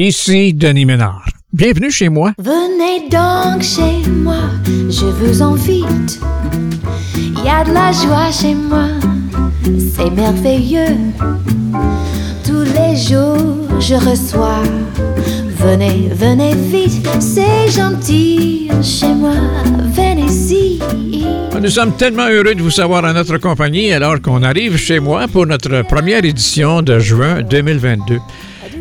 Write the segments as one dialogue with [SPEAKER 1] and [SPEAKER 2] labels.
[SPEAKER 1] Ici Denis Ménard. Bienvenue chez moi.
[SPEAKER 2] Venez donc chez moi, je vous invite. Il y a de la joie chez moi, c'est merveilleux. Tous les jours je reçois. Venez, venez vite, c'est gentil chez moi, venez-y.
[SPEAKER 1] Nous sommes tellement heureux de vous savoir à notre compagnie alors qu'on arrive chez moi pour notre première édition de juin 2022.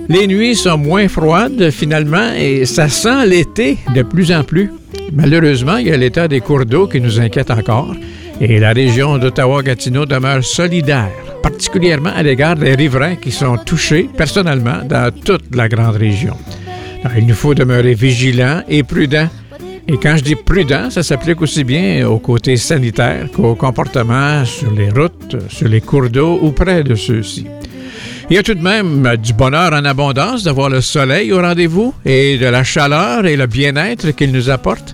[SPEAKER 1] Les nuits sont moins froides finalement et ça sent l'été de plus en plus. Malheureusement, il y a l'état des cours d'eau qui nous inquiète encore et la région d'Ottawa-Gatineau demeure solidaire, particulièrement à l'égard des riverains qui sont touchés personnellement dans toute la grande région. il nous faut demeurer vigilants et prudents. Et quand je dis prudent, ça s'applique aussi bien au côté sanitaire qu'au comportement sur les routes, sur les cours d'eau ou près de ceux-ci. Il y a tout de même du bonheur en abondance d'avoir le soleil au rendez-vous et de la chaleur et le bien-être qu'il nous apporte.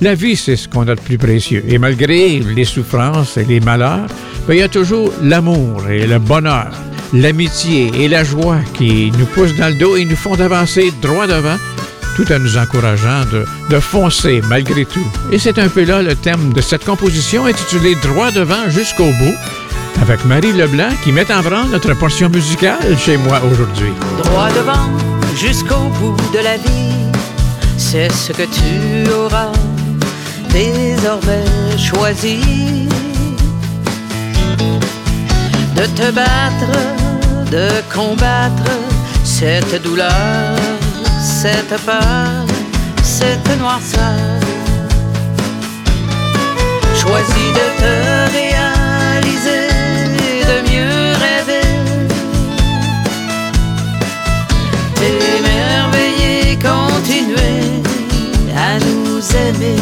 [SPEAKER 1] La vie, c'est ce qu'on a de plus précieux. Et malgré les souffrances et les malheurs, ben, il y a toujours l'amour et le bonheur, l'amitié et la joie qui nous poussent dans le dos et nous font avancer droit devant, tout en nous encourageant de, de foncer malgré tout. Et c'est un peu là le thème de cette composition intitulée Droit devant jusqu'au bout avec Marie Leblanc qui met en branle notre portion musicale chez moi aujourd'hui.
[SPEAKER 3] Droit devant jusqu'au bout de la vie, c'est ce que tu auras désormais choisi. De te battre, de combattre cette douleur, cette peur, cette noirceur. Choisis de te réaliser continuer à nous aimer.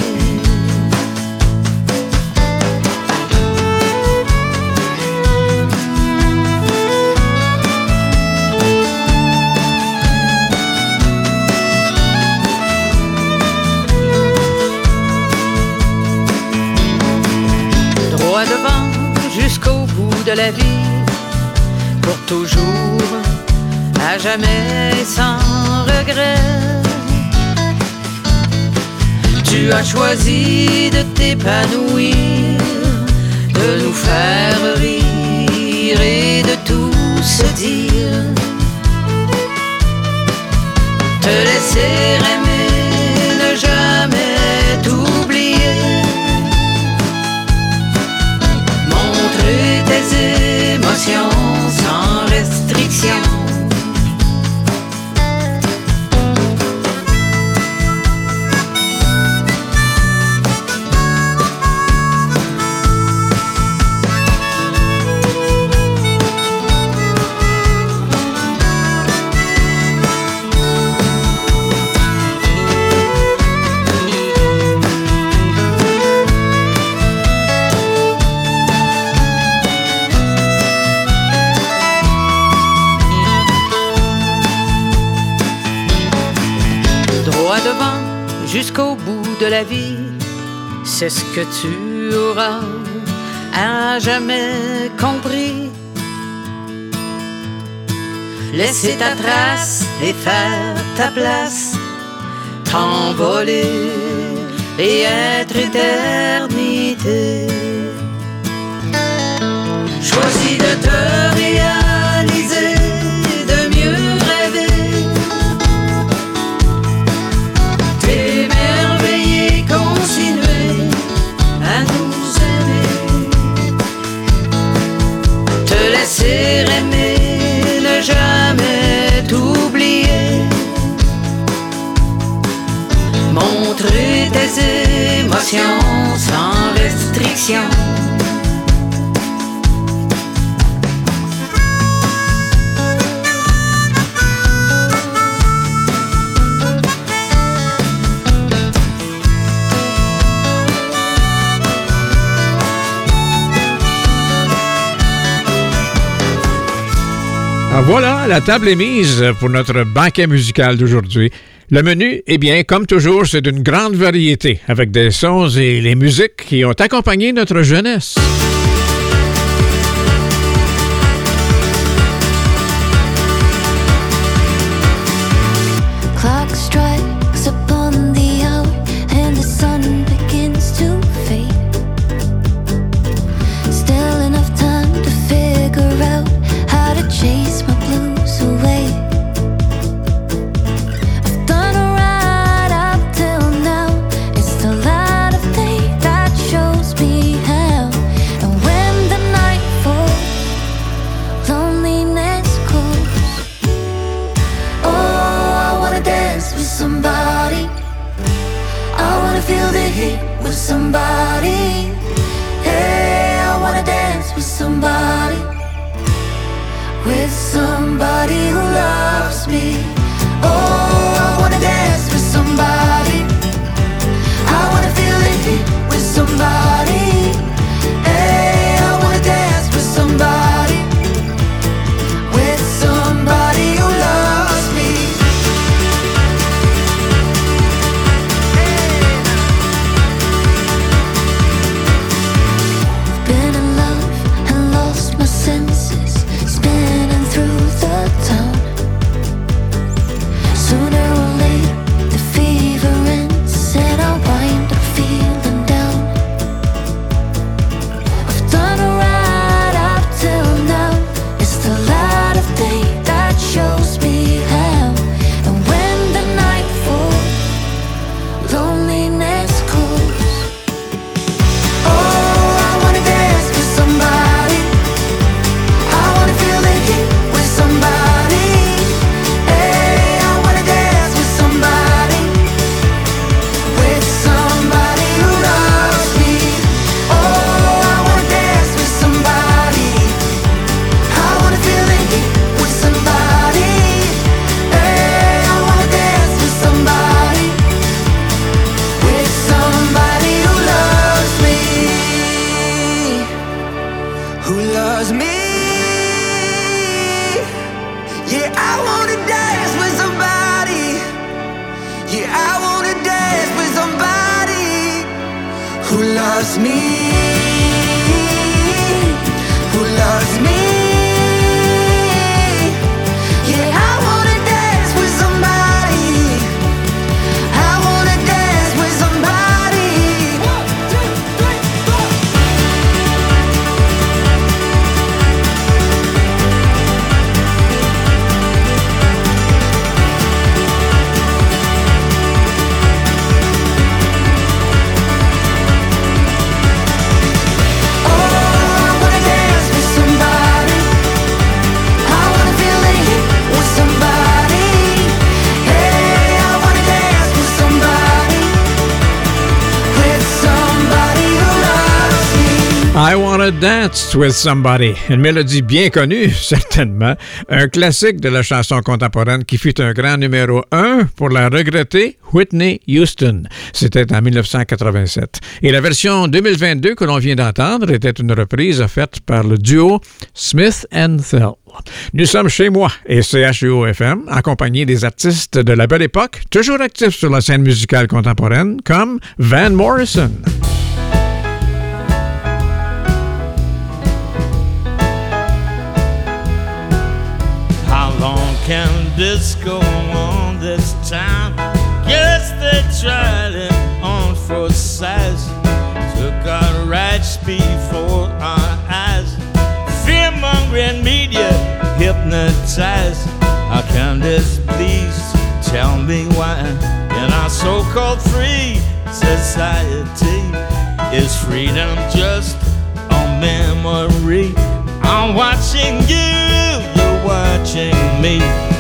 [SPEAKER 3] Droit devant jusqu'au bout de la vie, pour toujours, jamais sans regret tu as choisi de t'épanouir, de nous faire rire et de tout se dire. Te laisser aimer, ne jamais t'oublier. Montrer tes émotions sans restriction. De la vie, c'est ce que tu auras à jamais compris. Laisser ta trace et faire ta place, t'envoler et être éternité. Choisis de te réaliser
[SPEAKER 1] voilà, la table est mise pour notre banquet musical d'aujourd'hui. Le menu, eh bien, comme toujours, c'est d'une grande variété, avec des sons et les musiques qui ont accompagné notre jeunesse.
[SPEAKER 4] Who loves me? Yeah, I wanna dance with somebody. Yeah, I wanna dance with somebody who loves me. Who loves me? Wanna Dance with Somebody.
[SPEAKER 1] Une mélodie bien connue, certainement. Un classique de la chanson contemporaine qui fut un grand numéro un pour la regrettée Whitney Houston. C'était en 1987. Et la version 2022 que l'on vient d'entendre était une reprise faite par le duo Smith and Thell. Nous sommes chez moi et CHUO-FM, accompagnés des artistes de la belle époque, toujours actifs sur la scène musicale contemporaine, comme Van Morrison.
[SPEAKER 5] Can this go on this time? Guess they tried it on for size. Took our rights before our eyes. Fear mongering media hypnotized. How can this please tell me why? In our so called free society, is freedom just a memory? I'm watching you, me.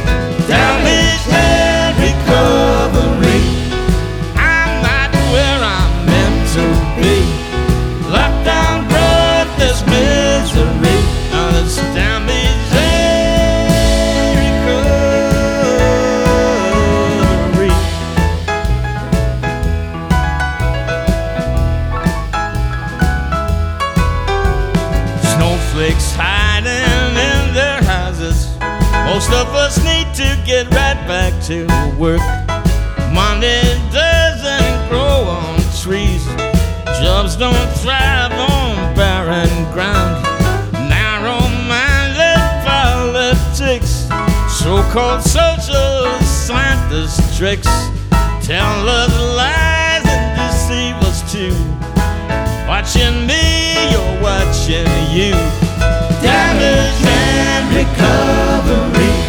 [SPEAKER 5] Of us need to get right back to work. Money doesn't grow on trees. Jobs don't thrive on barren ground. Narrow-minded politics, so-called social scientist tricks, tell us lies and deceive us too. Watching me, you're watching you. Damage and recovery.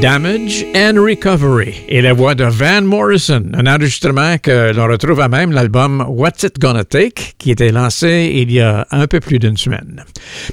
[SPEAKER 5] Damage and Recovery
[SPEAKER 1] et la voix de Van Morrison, un enregistrement que l'on retrouve à même l'album What's It Gonna Take, qui était lancé il y a un peu plus d'une semaine.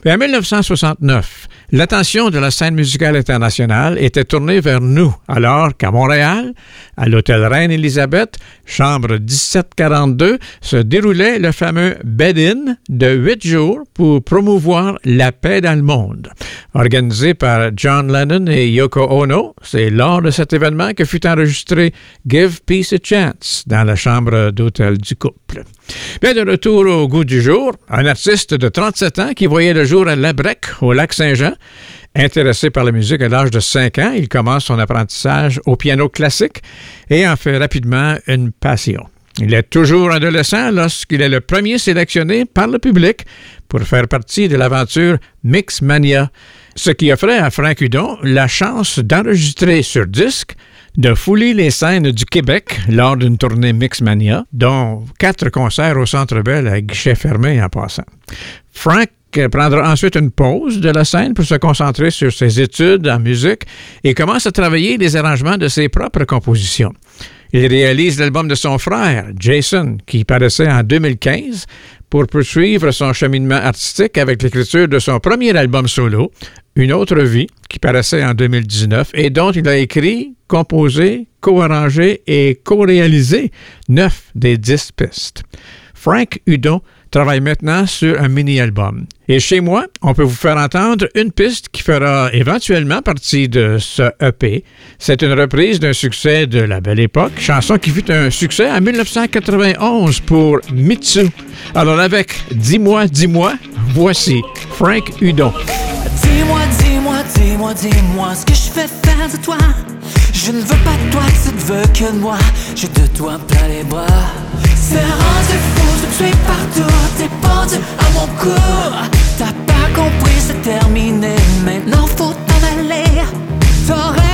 [SPEAKER 1] Mais en 1969, l'attention de la scène musicale internationale était tournée vers nous, alors qu'à Montréal, à l'hôtel Reine-Élisabeth, chambre 1742, se déroulait le fameux Bed-In de huit jours pour promouvoir la paix dans le monde. Organisé par John Lennon et Yoko Ono, c'est lors de cet événement que fut enregistré Give Peace a Chance dans la chambre d'hôtel du couple. Bien, de retour au goût du jour, un artiste de 37 ans qui voyait le jour à Labrec, au lac Saint-Jean. Intéressé par la musique à l'âge de 5 ans, il commence son apprentissage au piano classique et en fait rapidement une passion. Il est toujours adolescent lorsqu'il est le premier sélectionné par le public pour faire partie de l'aventure Mixmania, ce qui offrait à Frank Hudon la chance d'enregistrer sur disque, de fouler les scènes du Québec lors d'une tournée Mixmania, dont quatre concerts au Centre Bell à guichet fermé en passant. Frank prendra ensuite une pause de la scène pour se concentrer sur ses études en musique et commence à travailler les arrangements de ses propres compositions. Il réalise l'album de son frère, Jason, qui paraissait en 2015, pour poursuivre son cheminement artistique avec l'écriture de son premier album solo, Une autre vie, qui paraissait en 2019 et dont il a écrit, composé, co-arrangé et co-réalisé neuf des dix pistes. Frank Hudon travaille maintenant sur un mini-album. Et chez moi, on peut vous faire entendre une piste qui fera éventuellement partie de ce EP. C'est une reprise d'un succès de la belle époque, chanson qui fut un succès en 1991 pour Mitsu. Alors avec Dis-moi, dis-moi, voici Frank Hudon.
[SPEAKER 6] Dis-moi, dis-moi, dis-moi, dis-moi ce que je fais faire de toi. Je ne veux pas de toi, tu ne veux que moi. J'ai de toi plein les bras. C'est rendu fou, je suis partout. T'es pendu à mon cou. T'as pas compris, c'est terminé. Maintenant faut t'en aller.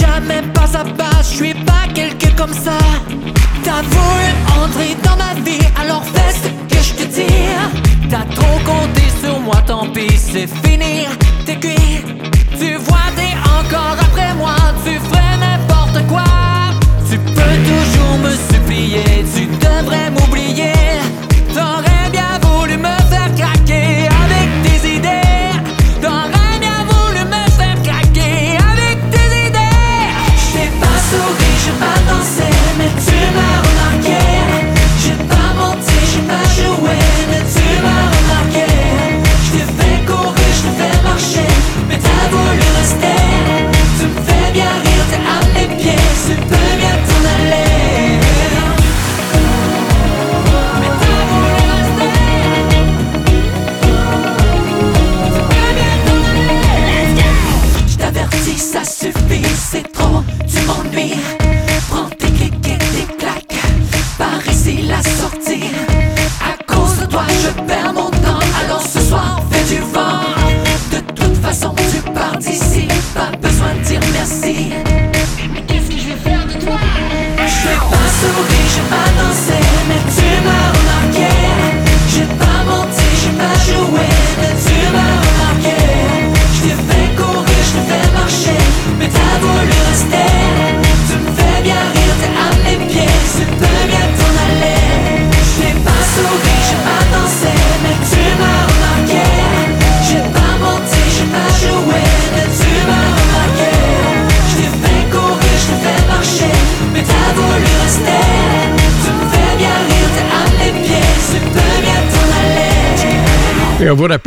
[SPEAKER 6] jamais pas à pas, je suis pas quelqu'un comme ça. T'as voulu entrer dans ma vie, alors fais ce que je te dis. T'as trop compté sur moi, tant pis, c'est fini, t'es cuit. Tu vois, t'es encore après moi, tu ferais n'importe quoi. Tu peux toujours me supplier,
[SPEAKER 1] tu devrais mourir.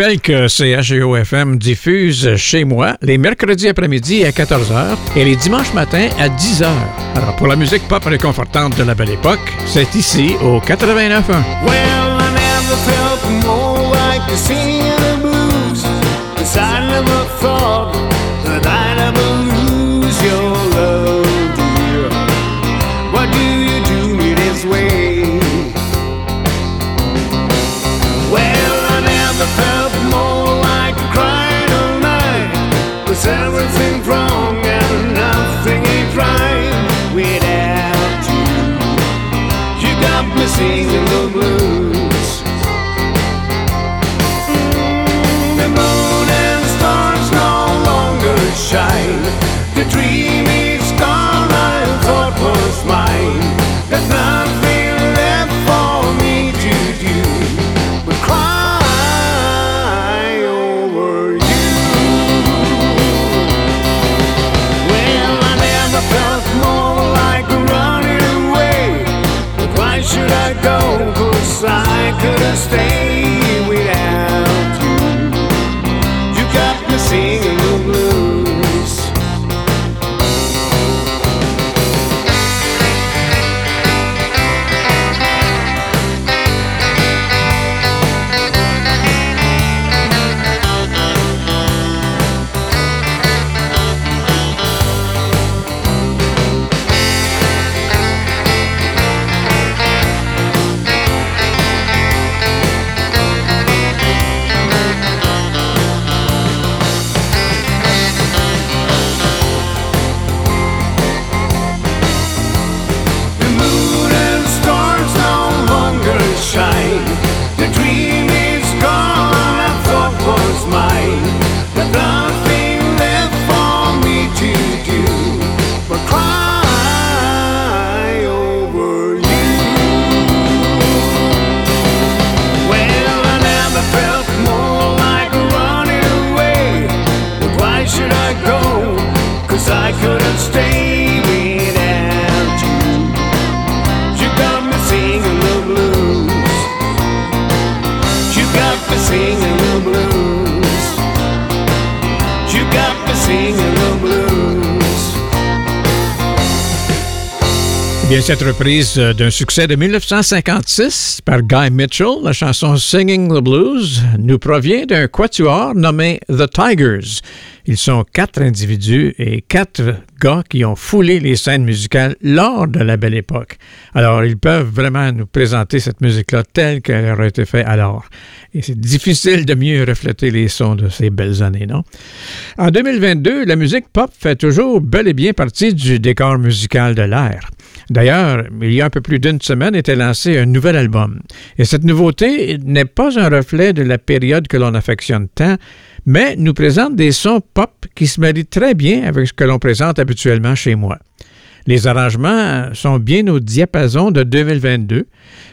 [SPEAKER 1] Rappelle que CHGO-FM diffuse chez moi les mercredis après-midi à 14h et les dimanches matins à 10h. Alors, pour la musique pop réconfortante de la belle époque, c'est ici au 89.1.
[SPEAKER 7] Well, could have stayed. I couldn't stay
[SPEAKER 1] Bien, cette reprise euh, d'un succès de 1956 par Guy Mitchell, la chanson Singing the Blues, nous provient d'un quatuor nommé The Tigers. Ils sont quatre individus et quatre gars qui ont foulé les scènes musicales lors de la belle époque. Alors, ils peuvent vraiment nous présenter cette musique-là telle qu'elle aurait été faite alors. Et c'est difficile de mieux refléter les sons de ces belles années, non? En 2022, la musique pop fait toujours bel et bien partie du décor musical de l'ère. D'ailleurs, il y a un peu plus d'une semaine était lancé un nouvel album. Et cette nouveauté n'est pas un reflet de la période que l'on affectionne tant, mais nous présente des sons pop qui se marient très bien avec ce que l'on présente habituellement chez moi. Les arrangements sont bien au diapason de 2022,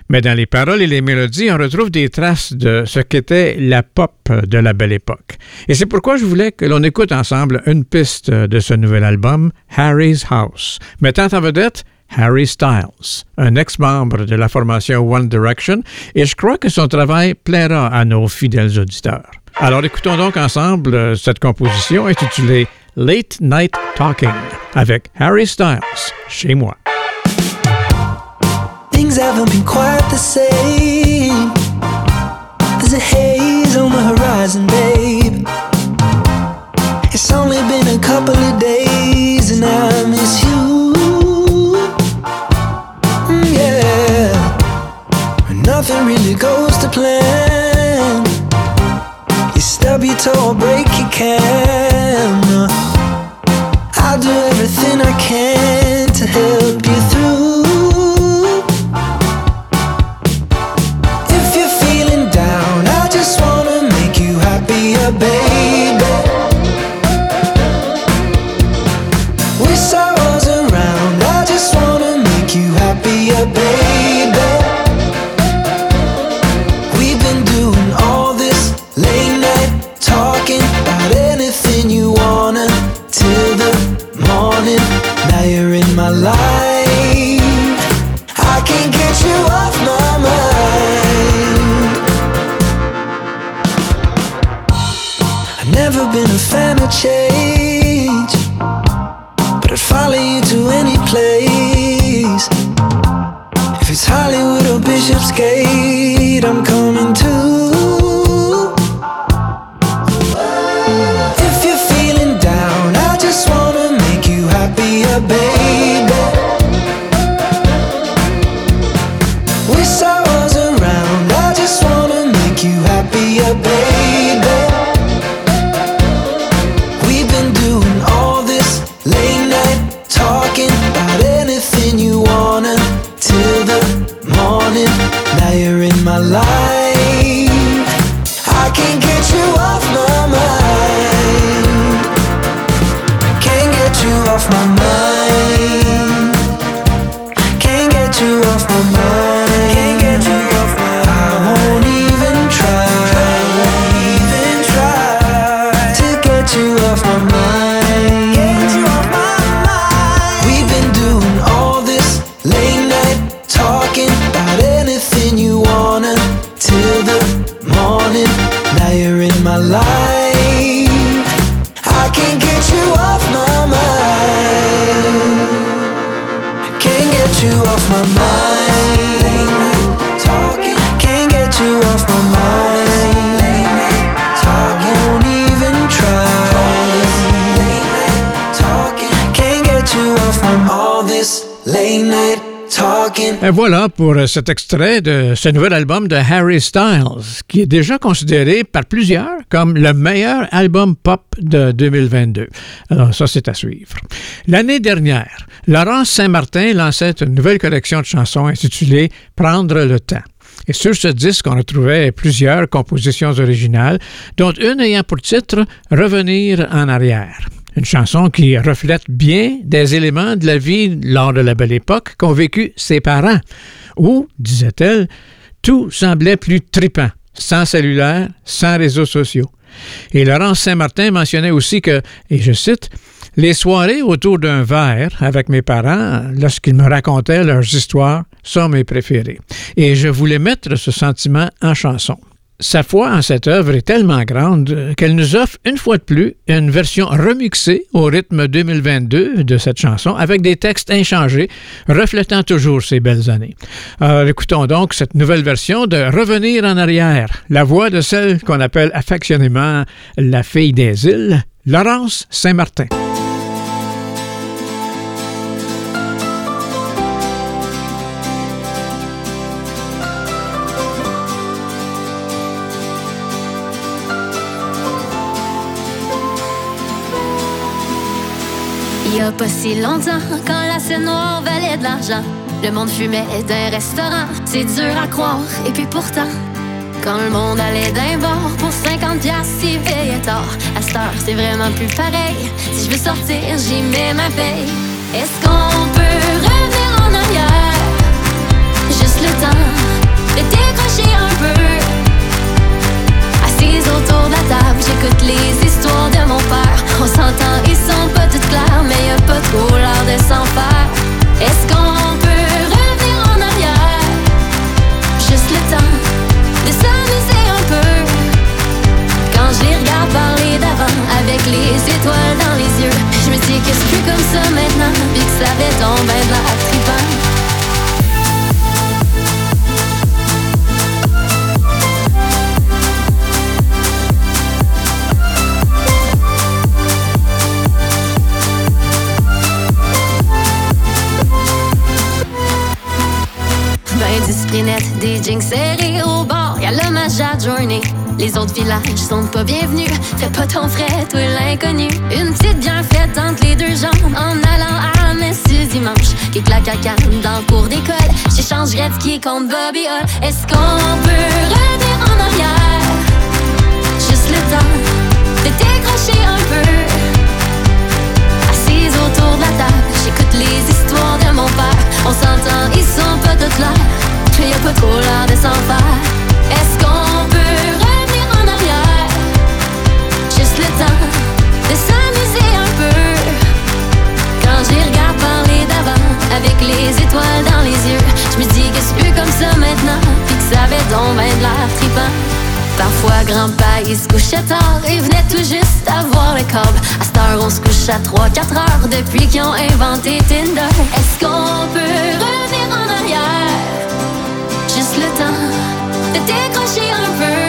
[SPEAKER 1] mais dans les paroles et les mélodies, on retrouve des traces de ce qu'était la pop de la belle époque. Et c'est pourquoi je voulais que l'on écoute ensemble une piste de ce nouvel album, Harry's House, mettant en vedette Harry Styles, un ex-membre de la formation One Direction, et je crois que son travail plaira à nos fidèles auditeurs. Alors écoutons donc ensemble euh, cette composition intitulée Late Night Talking avec Harry Styles chez moi.
[SPEAKER 4] Things haven't been quite the same. There's a haze on the horizon, babe. It's only been a couple of days
[SPEAKER 1] Et voilà pour euh, cet extrait de ce nouvel album de Harry Styles, qui est déjà considéré par plusieurs comme le meilleur album pop de 2022. Alors ça, c'est à suivre. L'année dernière, Laurence Saint-Martin lançait une nouvelle collection de chansons intitulée Prendre le temps. Et sur ce disque, on retrouvait plusieurs compositions originales, dont une ayant pour titre Revenir en arrière. Une chanson qui reflète bien des éléments de la vie lors de la belle époque qu'ont vécu ses parents, où, disait-elle, tout semblait plus tripant, sans cellulaire, sans réseaux sociaux. Et Laurence Saint-Martin mentionnait aussi que, et je cite, les soirées autour d'un verre avec mes parents, lorsqu'ils me racontaient leurs histoires, sont mes préférées. Et je voulais mettre ce sentiment en chanson. Sa foi en cette œuvre est tellement grande qu'elle nous offre une fois de plus une version remixée au rythme 2022 de cette chanson avec des textes inchangés reflétant toujours ces belles années. Alors écoutons donc cette nouvelle version de Revenir en arrière, la voix de celle qu'on appelle affectionnément la fille des îles, Laurence Saint-Martin.
[SPEAKER 2] Pas si longtemps, quand la scène noire valait de l'argent, le monde fumait d'un restaurant. C'est dur à croire, et puis pourtant, quand le monde allait d'un bord pour 50 piastres, il veillait tard. À cette heure, c'est vraiment plus pareil. Si je veux sortir, j'y mets ma paye. Est-ce qu'on peut revenir en arrière? Juste le temps de décrocher un peu. Autour de la table, j'écoute les histoires de mon père. On s'entend, ils sont pas toutes claires, mais y a pas trop l'air de s'en faire. Est-ce qu'on peut revenir en arrière? Juste le temps de s'amuser un peu. Quand je les regarde parler d'avant, avec les étoiles dans les yeux, je me dis que c'est plus comme ça maintenant, puis que ça avait tombé de la trippant. Disciplinette, des jeans serrés au bord, y'a le à journée. Les autres villages sont pas bienvenus, fais pas ton frais, toi l'inconnu. Une petite bien faite entre les deux jambes, en allant à messe dimanche. Qui claque à canne dans le cours d'école, j'échange Gretzky contre Bobby Hall. Est-ce qu'on peut revenir en arrière? Juste le temps de décrocher un peu. Assise autour de la table, j'écoute les histoires de mon père. On s'entend, ils sont pas toutes là, mais y a pas trop l'air de s'en faire. Est-ce qu'on peut revenir en arrière? Juste le temps de s'amuser un peu. Quand j'y regarde parler d'avant, avec les étoiles dans les yeux, je me dis que c'est plus comme ça maintenant, puis que ça avait donc ben de l'air trippant. Parfois, grand-père, il se couchait tard et venait tout juste avoir le câble. À cette heure, on se couche à 3-4 heures depuis qu'ils ont inventé Tinder. Est-ce qu'on peut revenir décrocher un peu.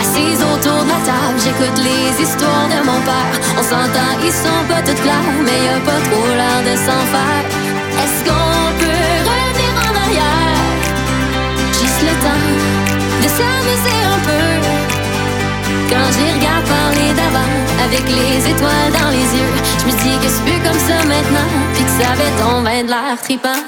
[SPEAKER 2] Assise autour de la table, j'écoute les histoires de mon père. On s'entend, ils sont pas toutes claires, mais y a pas trop l'air de s'en faire. Est-ce qu'on peut revenir en arrière? Juste le temps de s'amuser un peu. Quand les regarde parler d'avant, avec les étoiles dans les yeux, je me dis que c'est plus comme ça maintenant, puis que ça avait tombé de l'air tripant.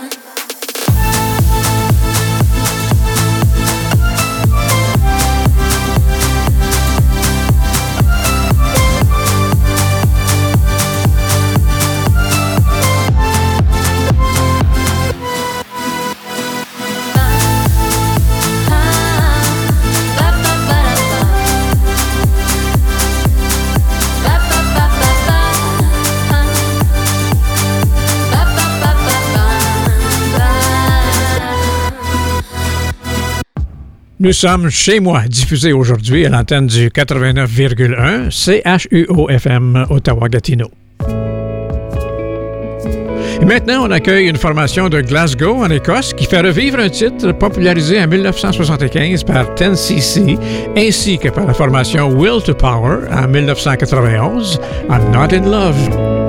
[SPEAKER 1] Nous sommes chez moi, diffusé aujourd'hui à l'antenne du 89,1 CHUO-FM Ottawa-Gatineau. Maintenant, on accueille une formation de Glasgow, en Écosse, qui fait revivre un titre popularisé en 1975 par 10cc, ainsi que par la formation Will to Power en 1991, I'm Not in Love.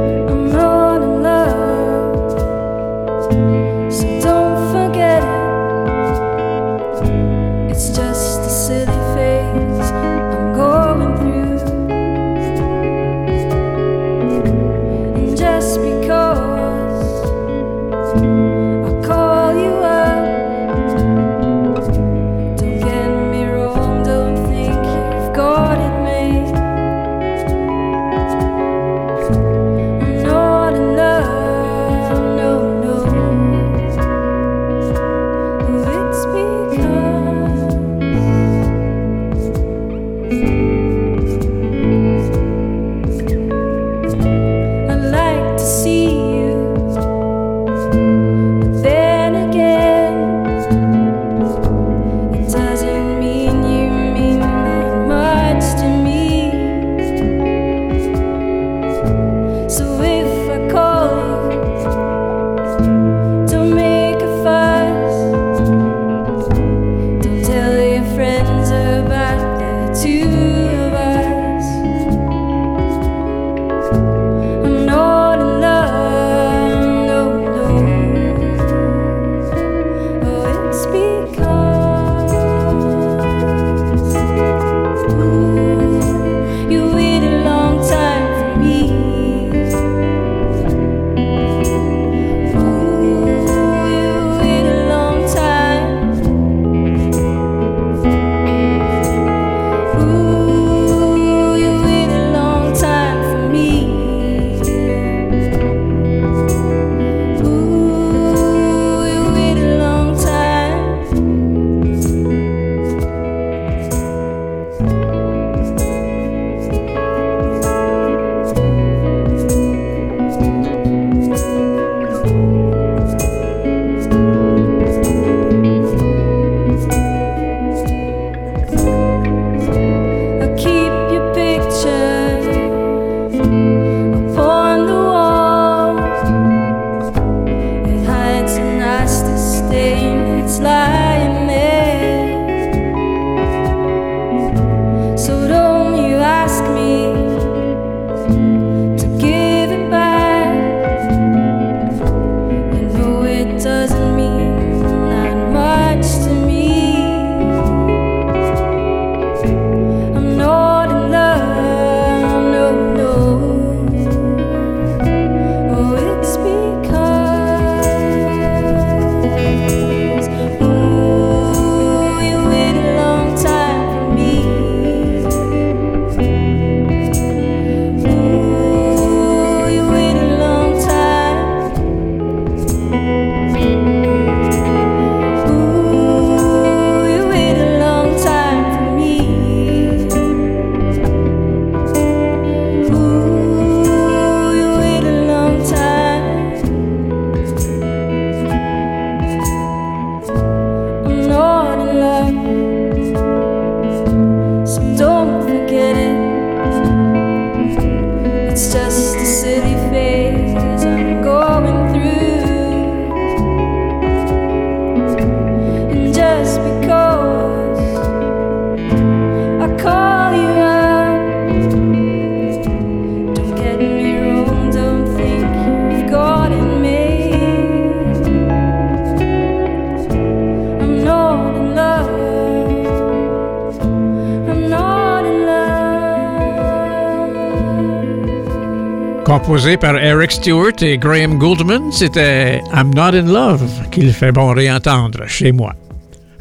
[SPEAKER 1] composé par Eric Stewart et Graham Goldman, c'était I'm Not in Love qu'il fait bon réentendre chez moi.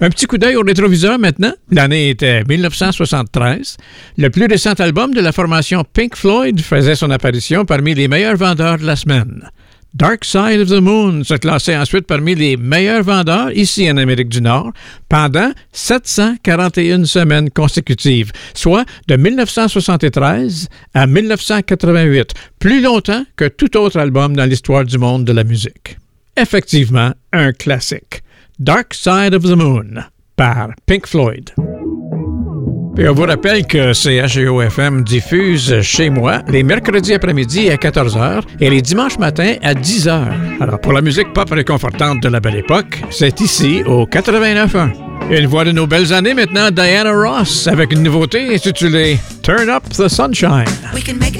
[SPEAKER 1] Un petit coup d'œil au rétroviseur maintenant. L'année était 1973. Le plus récent album de la formation Pink Floyd faisait son apparition parmi les meilleurs vendeurs de la semaine. Dark Side of the Moon se classait ensuite parmi les meilleurs vendeurs ici en Amérique du Nord pendant 741 semaines consécutives, soit de 1973 à 1988, plus longtemps que tout autre album dans l'histoire du monde de la musique. Effectivement, un classique. Dark Side of the Moon par Pink Floyd. Et on vous rappelle que CHEO-FM diffuse chez moi les mercredis après-midi à 14h et les dimanches matins à 10h. Alors, pour la musique pop réconfortante de la belle époque, c'est ici au 89.1. Une voix de nos belles années maintenant, Diana Ross, avec une nouveauté intitulée Turn Up the Sunshine.
[SPEAKER 8] We can make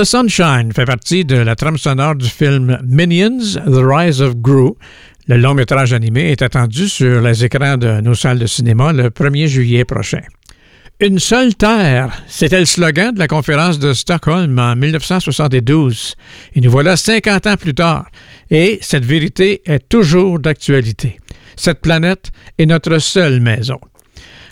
[SPEAKER 8] the Sunshine
[SPEAKER 1] fait partie de la trame sonore du film Minions, The Rise of Gru. Le long métrage animé est attendu sur les écrans de nos salles de cinéma le 1er juillet prochain. Une seule terre, c'était le slogan de la conférence de Stockholm en 1972. Et nous voilà 50 ans plus tard, et cette vérité est toujours d'actualité. Cette planète est notre seule maison.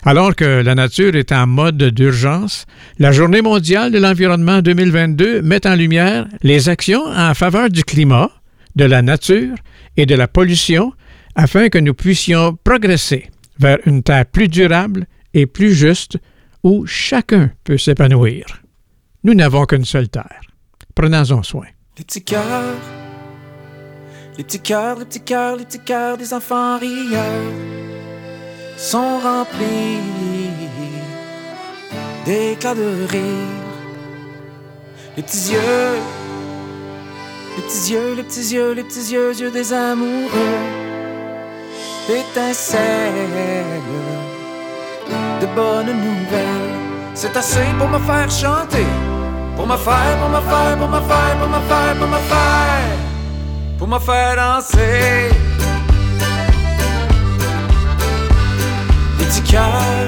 [SPEAKER 1] Alors que la nature est en mode d'urgence, la Journée mondiale de l'environnement 2022 met en lumière les actions en faveur du climat, de la nature et de la pollution afin que nous puissions progresser vers une Terre plus durable et plus juste où chacun peut s'épanouir. Nous n'avons qu'une seule Terre. Prenons-en soin.
[SPEAKER 7] Les petits cœurs, les petits cœurs, les petits cœurs, les petits cœurs enfants rieurs sont remplis d'éclats de rire. Les petits yeux, les petits yeux, les petits yeux, les petits yeux, yeux des amoureux, étincelles de bonnes nouvelles. C'est assez pour me faire chanter, pour me faire, pour me faire, pour me faire, pour me faire, pour me faire, pour me faire danser. Petits cœurs,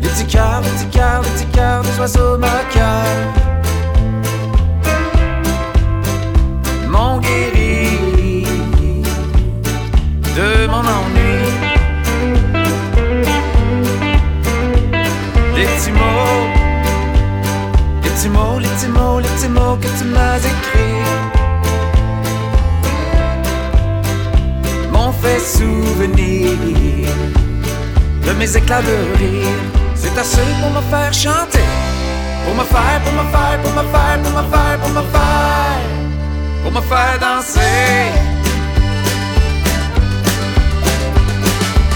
[SPEAKER 7] les petits cœurs, les petits cœurs, les petits cœurs des oiseaux moqueurs. M'ont guéri de mon ennui. Les petits mots, les petits mots, les petits mots, les petits mots que tu m'as écrits fait souvenir mes éclats de rire. C'est assez pour me faire chanter, pour me faire, pour me faire, pour me faire, pour me faire, pour me faire, pour me faire danser.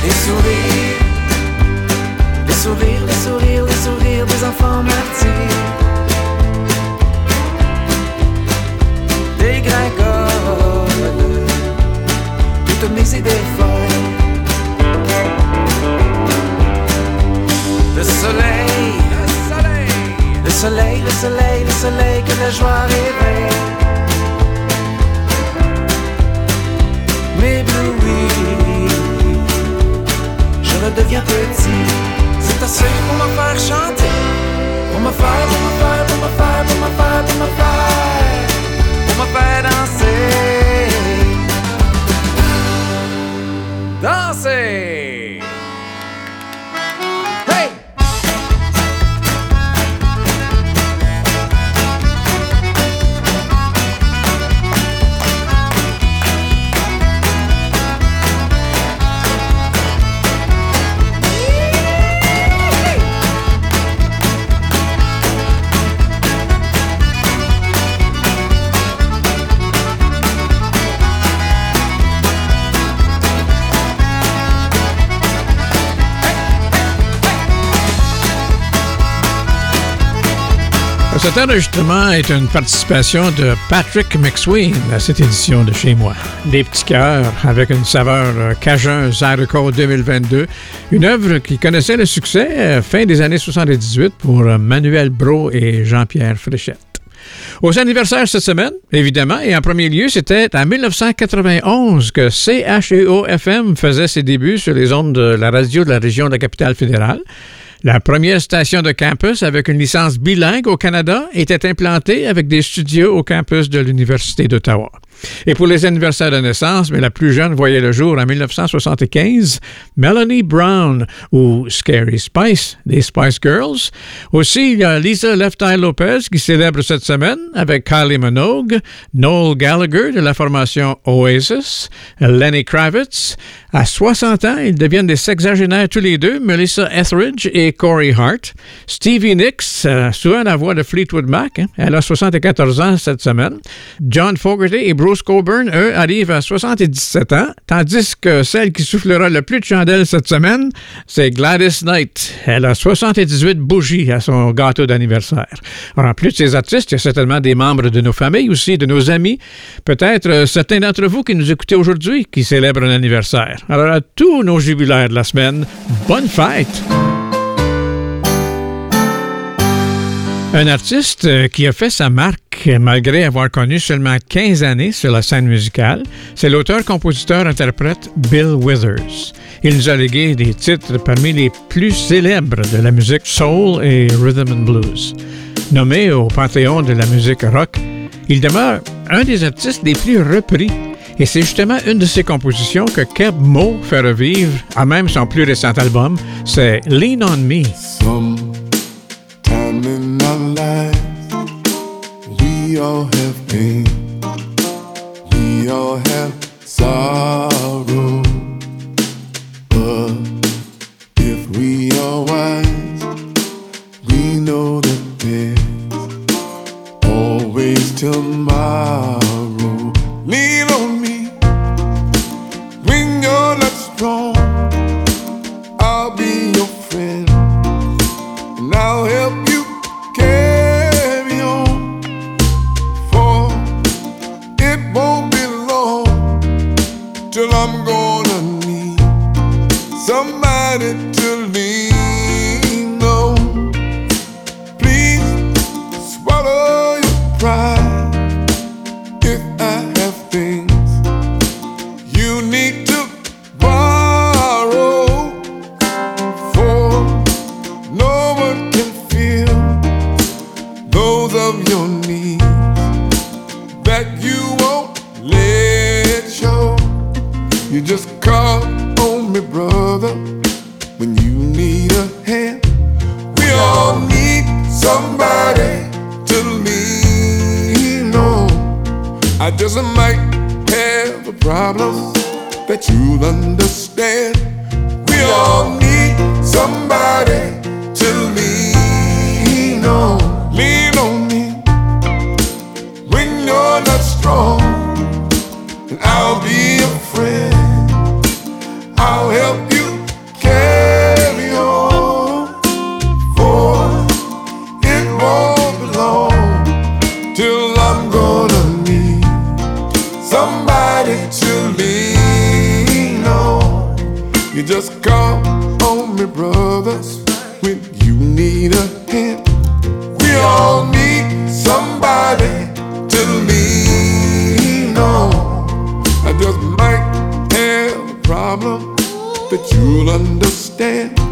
[SPEAKER 7] Les sourires, les sourires, les sourires, les sourires des enfants martyrs. Dégringole toutes mes idées folles. Le soleil, le soleil, le soleil, le soleil, le soleil que la joie réveille. M'éblouit, je redeviens petit. C'est assez pour me faire chanter, pour me faire, pour me faire, pour me faire, pour me faire, pour me faire, pour me faire danser. Danser!
[SPEAKER 1] Cet enregistrement est une participation de Patrick McSween à cette édition de Chez moi. Des petits cœurs avec une saveur Cajun Zydeco 2022, une œuvre qui connaissait le succès euh, fin des années 78 pour euh, Manuel Bro et Jean-Pierre Fréchette. Aux anniversaires cette semaine, évidemment, et en premier lieu, c'était en 1991 que CHEO-FM faisait ses débuts sur les ondes de la radio de la région de la capitale fédérale. La première station de campus avec une licence bilingue au Canada était implantée avec des studios au campus de l'Université d'Ottawa. Et pour les anniversaires de naissance, mais la plus jeune voyait le jour en 1975, Melanie Brown ou Scary Spice des Spice Girls. Aussi, il y a Lisa Left Lopez qui célèbre cette semaine avec Kylie Minogue, Noel Gallagher de la formation Oasis, Lenny Kravitz. À 60 ans, ils deviennent des sexagénaires tous les deux, Melissa Etheridge et Corey Hart. Stevie Nicks, euh, souvent la voix de Fleetwood Mac, hein, elle a 74 ans cette semaine. John Fogerty et Bruce Coburn, eux, arrivent à 77 ans, tandis que celle qui soufflera le plus de chandelles cette semaine, c'est Gladys Knight. Elle a 78 bougies à son gâteau d'anniversaire. En plus de ces artistes, il y a certainement des membres de nos familles aussi, de nos amis, peut-être euh, certains d'entre vous qui nous écoutez aujourd'hui qui célèbrent un anniversaire. Alors, à tous nos jubilaires de la semaine, bonne fête! Un artiste euh, qui a fait sa marque euh, malgré avoir connu seulement 15 années sur la scène musicale, c'est l'auteur-compositeur-interprète Bill Withers. Il nous a légué des titres parmi les plus célèbres de la musique soul et rhythm and blues. Nommé au panthéon de la musique rock, il demeure un des artistes les plus repris et c'est justement une de ses compositions que Keb Mo fait revivre à même son plus récent album, c'est Lean on Me.
[SPEAKER 9] Just call on me, brothers, when you need a hand. We all need somebody to lean on. I just might have a problem that you'll understand.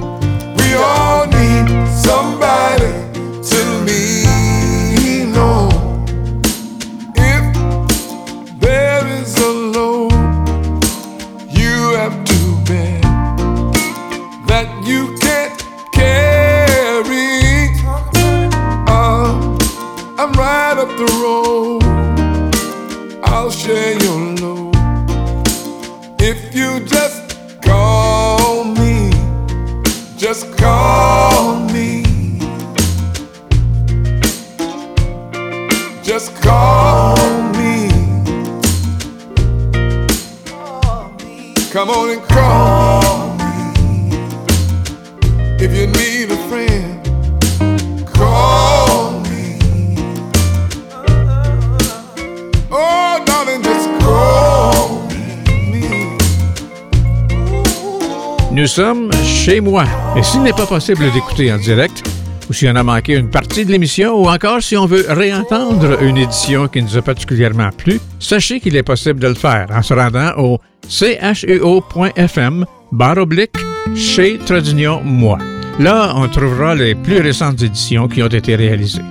[SPEAKER 1] Moi. Et s'il n'est pas possible d'écouter en direct, ou si on a manqué une partie de l'émission, ou encore si on veut réentendre une édition qui nous a particulièrement plu, sachez qu'il est possible de le faire en se rendant au cheo.fm barre oblique chez Tradignon Moi. Là, on trouvera les plus récentes éditions qui ont été réalisées.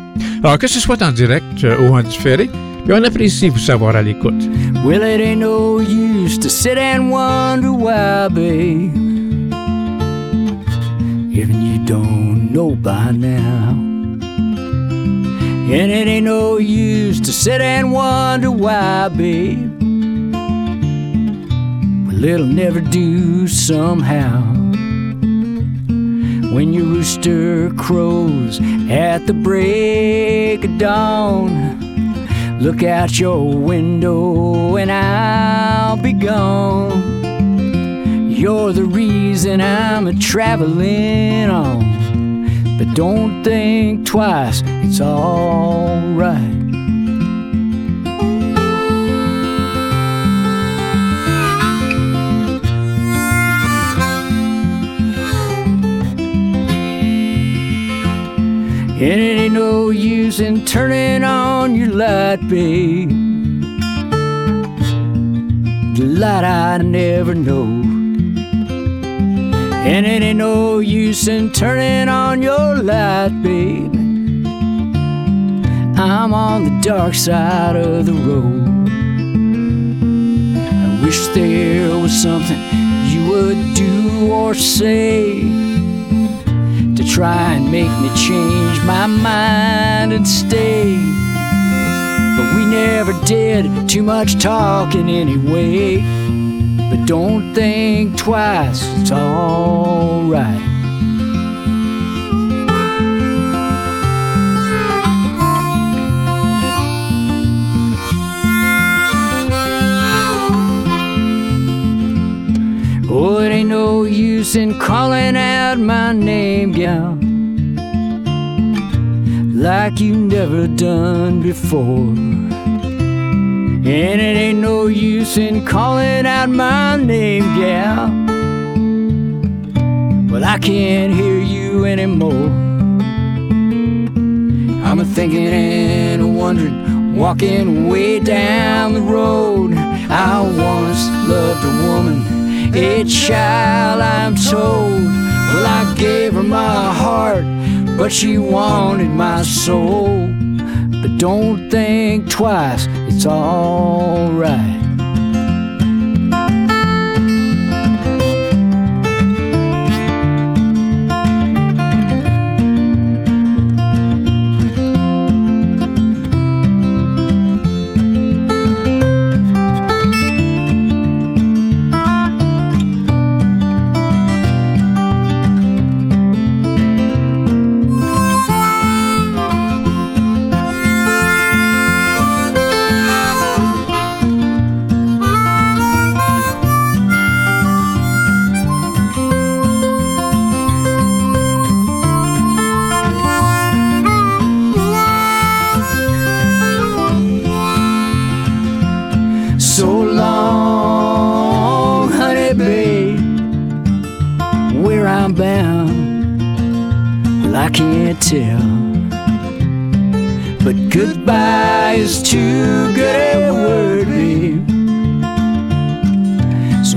[SPEAKER 1] Alors, que ce soit en direct euh, ou en différé, on apprécie vous savoir à l'écoute.
[SPEAKER 10] Well, it ain't no use to sit and wonder why, babe. Even you don't know by now. And it ain't no use to sit and wonder why, babe. Well, it'll never do somehow. When your rooster crows at the break of dawn. Look out your window and I'll be gone. You're the reason I'm a traveling on. But don't think twice, it's alright. And it ain't no use in turning on your light, babe. The light I never know. And it ain't no use in turning on your light, babe. I'm on the dark side of the road. I wish there was something you would do or say to try and make me change my mind and stay. But we never did too much talking anyway. But don't think twice, it's alright. Oh, it ain't no use in calling out my name, gal. Like you never done before. And it ain't no use in calling out my name, gal. Well, I can't hear you anymore. I'm a thinking and a wondering, walking way down the road. I once loved a woman, a child, I'm told. Well, I gave her my heart, but she wanted my soul. But don't think twice, it's alright.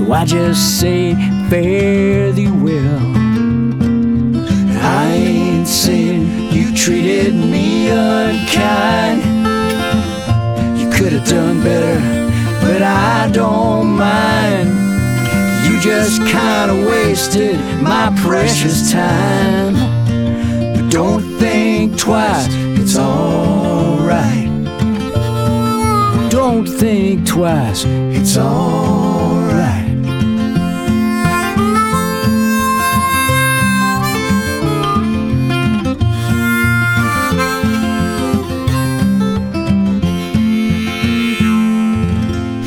[SPEAKER 10] So I just say, fare thee well. I ain't saying you treated me unkind. You could have done better, but I don't mind. You just kinda wasted my precious time. But don't think twice, it's alright. Don't think twice, it's alright.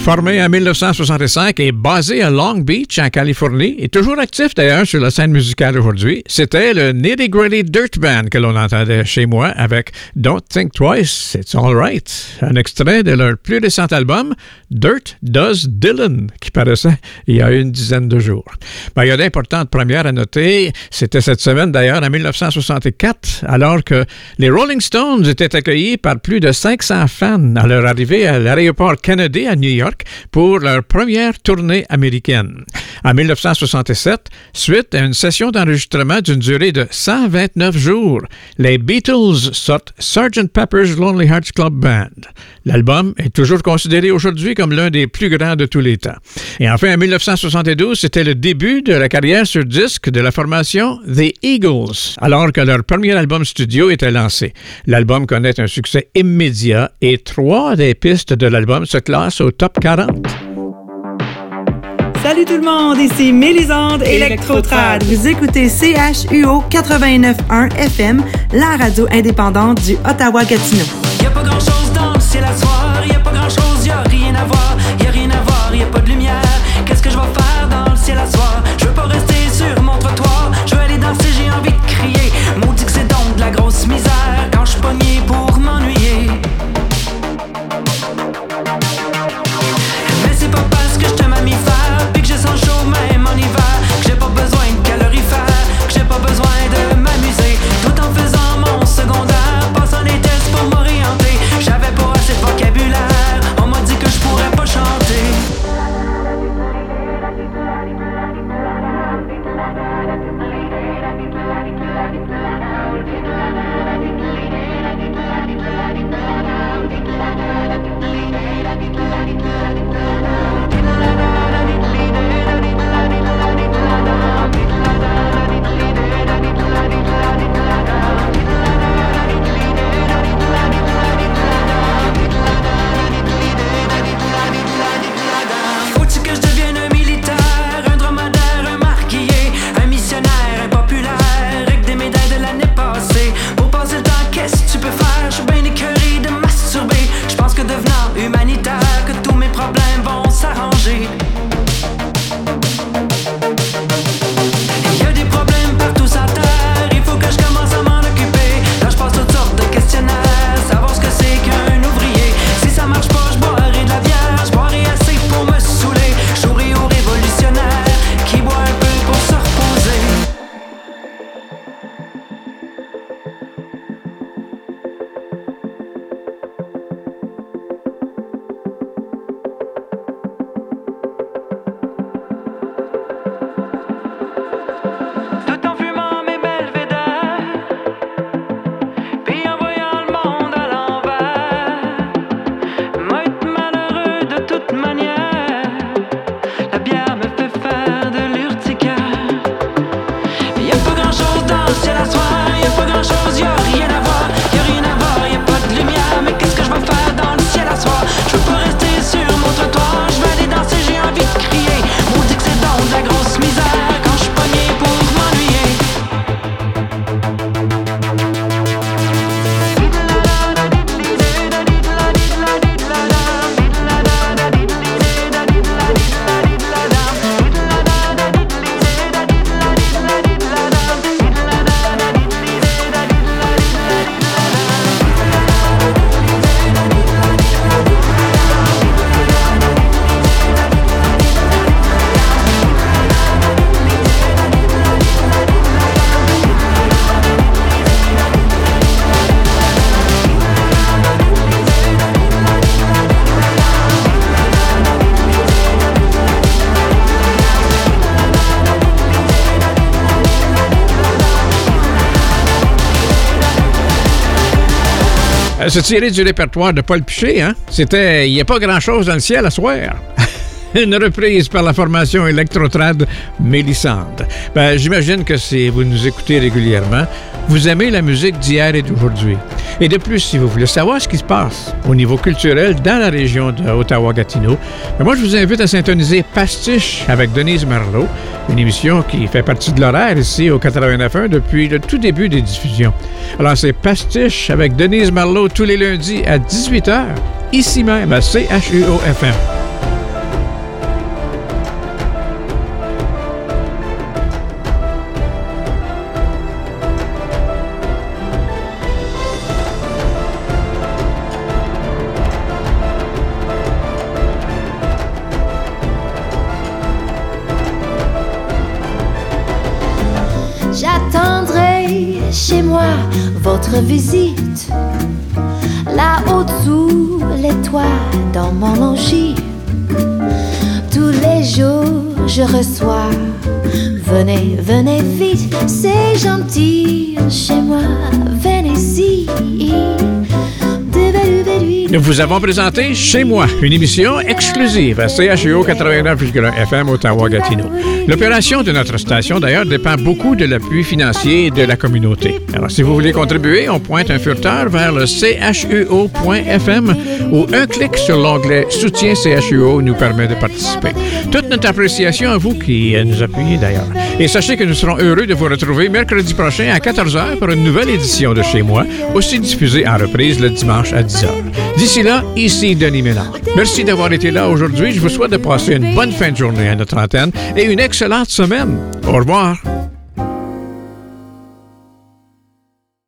[SPEAKER 1] Formé en 1965 et basé à Long Beach, en Californie, et toujours actif d'ailleurs sur la scène musicale aujourd'hui, c'était le Nitty Gritty Dirt Band que l'on entendait chez moi avec Don't Think Twice, It's Alright, un extrait de leur plus récent album, Dirt Does Dylan, qui paraissait il y a une dizaine de jours. Ben, il y a d'importantes premières à noter. C'était cette semaine d'ailleurs, en 1964, alors que les Rolling Stones étaient accueillis par plus de 500 fans à leur arrivée à l'aéroport Kennedy à New York pour leur première tournée américaine. En 1967, suite à une session d'enregistrement d'une durée de 129 jours, les Beatles sortent Sgt. Pepper's Lonely Hearts Club Band. L'album est toujours considéré aujourd'hui comme l'un des plus grands de tous les temps. Et enfin, en 1972, c'était le début de la carrière sur disque de la formation The Eagles, alors que leur premier album studio était lancé. L'album connaît un succès immédiat et trois des pistes de l'album se classent au top 40.
[SPEAKER 11] Salut tout le monde, ici Mélisande Electrotrad. Vous écoutez CHUO 89.1 FM, la radio indépendante du Ottawa-Gatineau.
[SPEAKER 6] C'est
[SPEAKER 1] tiré du répertoire de Paul Piché, hein? C'était Il n'y a pas grand-chose dans le ciel à soir. Une reprise par la formation électrotrad Mélissande. Ben, j'imagine que si vous nous écoutez régulièrement, vous aimez la musique d'hier et d'aujourd'hui. Et de plus, si vous voulez savoir ce qui se passe au niveau culturel dans la région de Ottawa-Gatineau, ben moi, je vous invite à syntoniser Pastiche avec Denise Marlot, une émission qui fait partie de l'horaire ici au 89.1 depuis le tout début des diffusions. Alors, c'est Pastiche avec Denise Marlot tous les lundis à 18h, ici même à CHUO-FM.
[SPEAKER 12] Visite. Là-haut sous les toits, dans mon logis. Tous les jours, je reçois. Venez, venez vite, c'est gentil chez moi.
[SPEAKER 1] Vous avons présenté Chez moi, une émission exclusive à CHUO 89,1 FM Ottawa-Gatineau. L'opération de notre station, d'ailleurs, dépend beaucoup de l'appui financier de la communauté. Alors, si vous voulez contribuer, on pointe un furteur vers le chuo.fm ou un clic sur l'onglet Soutien CHUO nous permet de participer. Toute notre appréciation à vous qui nous appuyez, d'ailleurs. Et sachez que nous serons heureux de vous retrouver mercredi prochain à 14h pour une nouvelle édition de Chez moi, aussi diffusée en reprise le dimanche à 10h. D'ici là, ici Denis Ménard. Merci d'avoir été là aujourd'hui. Je vous souhaite de passer une bonne fin de journée à notre antenne et une excellente semaine. Au revoir.